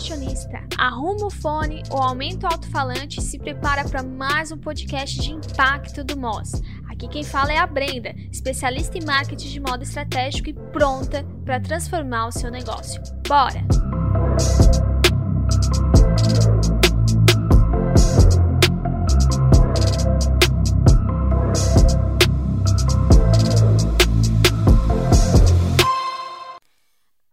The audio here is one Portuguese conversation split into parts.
fashionista, arruma o fone ou aumenta o alto-falante e se prepara para mais um podcast de impacto do Moz. Aqui quem fala é a Brenda, especialista em marketing de moda estratégico e pronta para transformar o seu negócio. Bora!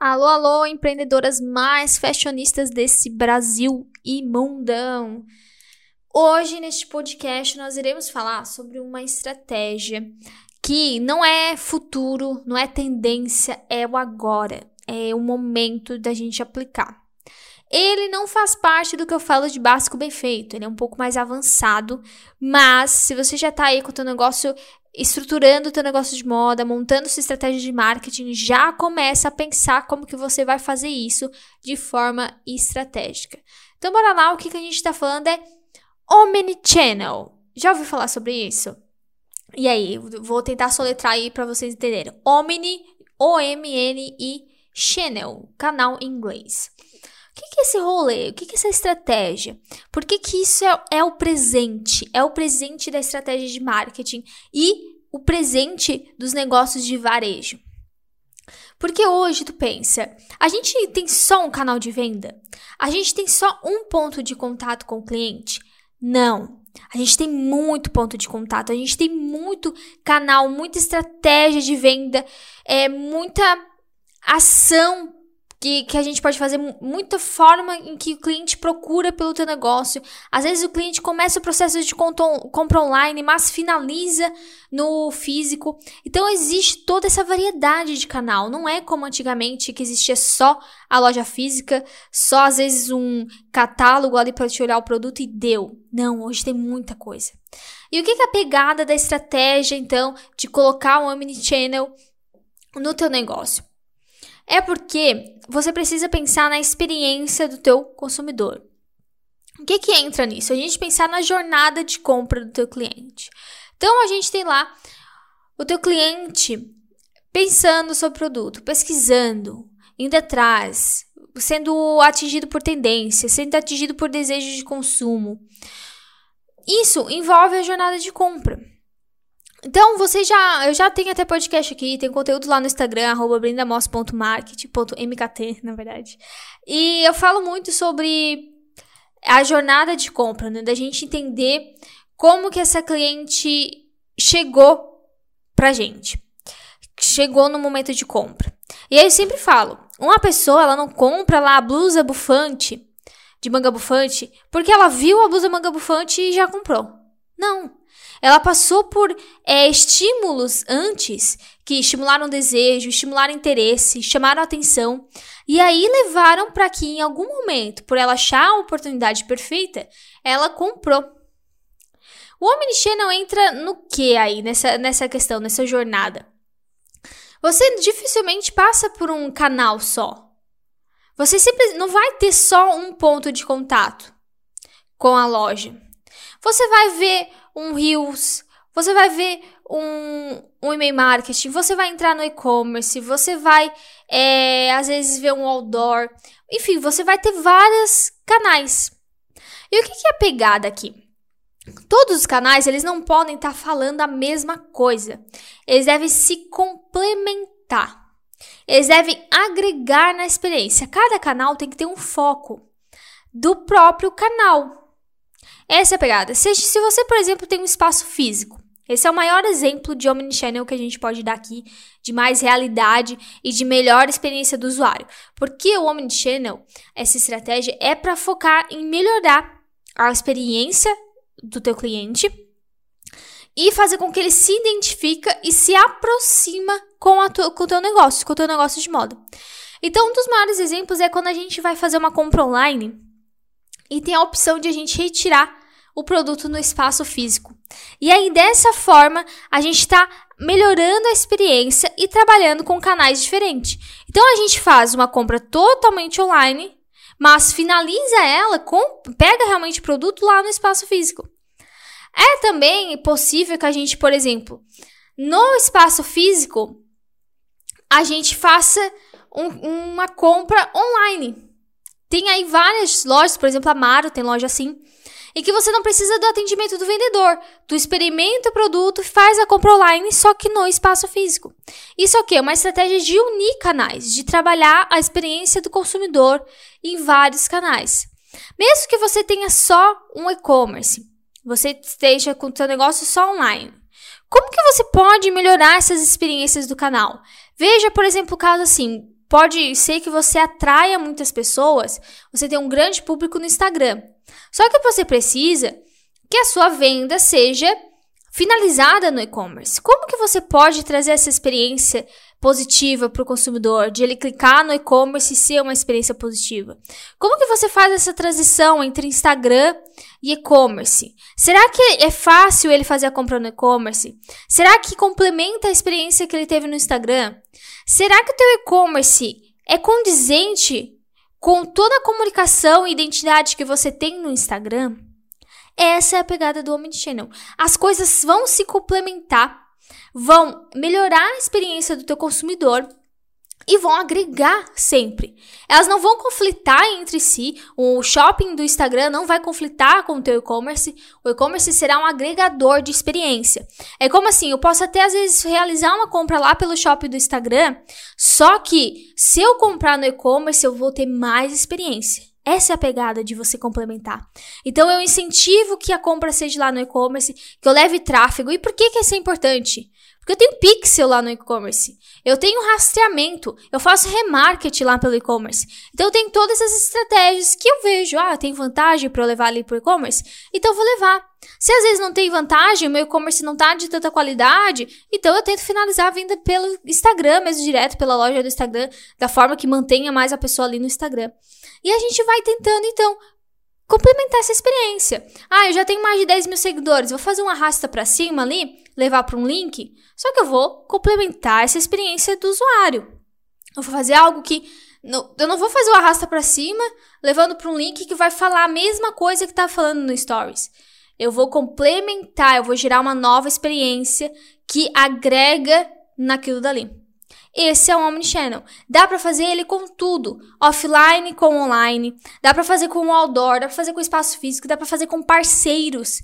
Alô, alô, empreendedoras mais fashionistas desse Brasil imundão. Hoje, neste podcast, nós iremos falar sobre uma estratégia que não é futuro, não é tendência, é o agora, é o momento da gente aplicar. Ele não faz parte do que eu falo de básico bem feito, ele é um pouco mais avançado, mas se você já está aí com o teu negócio estruturando o teu negócio de moda, montando sua estratégia de marketing, já começa a pensar como que você vai fazer isso de forma estratégica. Então, bora lá, o que, que a gente está falando é Omnichannel. Já ouviu falar sobre isso? E aí, vou tentar soletrar aí para vocês entenderem. Omni, O-M-N-I, Channel, canal em inglês. Esse rolê? O que, que é essa estratégia? Por que, que isso é, é o presente? É o presente da estratégia de marketing e o presente dos negócios de varejo. Porque hoje tu pensa, a gente tem só um canal de venda? A gente tem só um ponto de contato com o cliente? Não. A gente tem muito ponto de contato, a gente tem muito canal, muita estratégia de venda, é muita ação que, que a gente pode fazer muita forma em que o cliente procura pelo teu negócio. Às vezes o cliente começa o processo de compra online, mas finaliza no físico. Então existe toda essa variedade de canal. Não é como antigamente que existia só a loja física, só às vezes um catálogo ali para te olhar o produto e deu. Não, hoje tem muita coisa. E o que é a pegada da estratégia, então, de colocar um omnichannel no teu negócio? É porque você precisa pensar na experiência do teu consumidor. O que que entra nisso? A gente pensar na jornada de compra do teu cliente. Então a gente tem lá o teu cliente pensando sobre o produto, pesquisando, indo atrás, sendo atingido por tendência, sendo atingido por desejo de consumo. Isso envolve a jornada de compra. Então, você já. Eu já tenho até podcast aqui, tem conteúdo lá no Instagram, arroba na verdade. E eu falo muito sobre a jornada de compra, né? Da gente entender como que essa cliente chegou pra gente. Chegou no momento de compra. E aí eu sempre falo, uma pessoa, ela não compra lá a blusa bufante, de manga bufante, porque ela viu a blusa manga bufante e já comprou. Não. Ela passou por é, estímulos antes que estimularam desejo, estimularam interesse, chamaram atenção e aí levaram para que em algum momento, por ela achar a oportunidade perfeita, ela comprou. O Omnichannel entra no que aí nessa, nessa questão, nessa jornada? Você dificilmente passa por um canal só. Você sempre não vai ter só um ponto de contato com a loja. Você vai ver um Reels, você vai ver um, um e-mail marketing, você vai entrar no e-commerce, você vai, é, às vezes, ver um outdoor. Enfim, você vai ter vários canais. E o que, que é a pegada aqui? Todos os canais, eles não podem estar tá falando a mesma coisa. Eles devem se complementar. Eles devem agregar na experiência. Cada canal tem que ter um foco do próprio canal. Essa é a pegada. Se, se você, por exemplo, tem um espaço físico, esse é o maior exemplo de omnichannel que a gente pode dar aqui, de mais realidade e de melhor experiência do usuário. Porque o omnichannel, essa estratégia é para focar em melhorar a experiência do teu cliente e fazer com que ele se identifica e se aproxima com, a tu, com o teu negócio, com o teu negócio de moda. Então, um dos maiores exemplos é quando a gente vai fazer uma compra online e tem a opção de a gente retirar o produto no espaço físico. E aí, dessa forma, a gente está melhorando a experiência e trabalhando com canais diferentes. Então, a gente faz uma compra totalmente online, mas finaliza ela, com, pega realmente o produto lá no espaço físico. É também possível que a gente, por exemplo, no espaço físico, a gente faça um, uma compra online. Tem aí várias lojas, por exemplo, a Maro tem loja assim, em que você não precisa do atendimento do vendedor. Tu experimenta o produto e faz a compra online, só que no espaço físico. Isso aqui é uma estratégia de unir canais, de trabalhar a experiência do consumidor em vários canais. Mesmo que você tenha só um e-commerce, você esteja com o seu negócio só online. Como que você pode melhorar essas experiências do canal? Veja, por exemplo, o caso assim, pode ser que você atraia muitas pessoas, você tem um grande público no Instagram. Só que você precisa que a sua venda seja finalizada no e-commerce. Como que você pode trazer essa experiência positiva para o consumidor, de ele clicar no e-commerce e ser uma experiência positiva? Como que você faz essa transição entre Instagram e e-commerce? Será que é fácil ele fazer a compra no e-commerce? Será que complementa a experiência que ele teve no Instagram? Será que o teu e-commerce é condizente com toda a comunicação e identidade que você tem no Instagram? Essa é a pegada do Omnichannel. As coisas vão se complementar vão melhorar a experiência do teu consumidor e vão agregar sempre. Elas não vão conflitar entre si. O shopping do Instagram não vai conflitar com o teu e-commerce. O e-commerce será um agregador de experiência. É como assim, eu posso até às vezes realizar uma compra lá pelo shopping do Instagram, só que se eu comprar no e-commerce, eu vou ter mais experiência. Essa é a pegada de você complementar. Então eu incentivo que a compra seja lá no e-commerce, que eu leve tráfego. E por que, que isso é importante? Porque eu tenho pixel lá no e-commerce. Eu tenho rastreamento. Eu faço remarketing lá pelo e-commerce. Então eu tenho todas essas estratégias que eu vejo. Ah, tem vantagem para eu levar ali pro e-commerce? Então eu vou levar. Se às vezes não tem vantagem, o meu e-commerce não tá de tanta qualidade, então eu tento finalizar a venda pelo Instagram, mesmo direto pela loja do Instagram, da forma que mantenha mais a pessoa ali no Instagram. E a gente vai tentando, então, complementar essa experiência. Ah, eu já tenho mais de 10 mil seguidores, vou fazer um arrasta para cima ali, levar para um link, só que eu vou complementar essa experiência do usuário. Eu vou fazer algo que não, eu não vou fazer o arrasta para cima, levando para um link que vai falar a mesma coisa que tá falando no stories. Eu vou complementar, eu vou gerar uma nova experiência que agrega naquilo dali. Esse é o Omnichannel. Dá para fazer ele com tudo, offline com online, dá para fazer com outdoor, dá para fazer com espaço físico, dá para fazer com parceiros.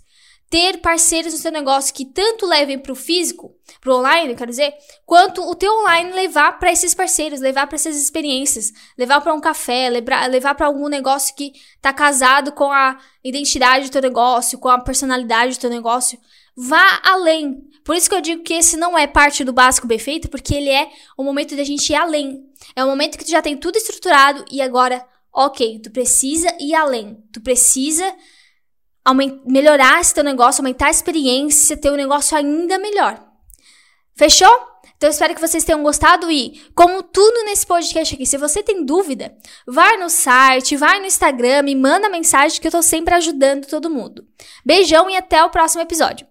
Ter parceiros no seu negócio que tanto levem para o físico, para o online, quer dizer, quanto o teu online levar para esses parceiros, levar para essas experiências, levar para um café, levar para algum negócio que está casado com a identidade do teu negócio, com a personalidade do teu negócio. Vá além. Por isso que eu digo que esse não é parte do básico bem feito, porque ele é o momento da gente ir além. É o momento que tu já tem tudo estruturado e agora, ok, tu precisa ir além. Tu precisa melhorar esse teu negócio, aumentar a experiência, ter um negócio ainda melhor. Fechou? Então eu espero que vocês tenham gostado e, como tudo nesse podcast aqui, se você tem dúvida, vai no site, vai no Instagram e manda mensagem que eu tô sempre ajudando todo mundo. Beijão e até o próximo episódio.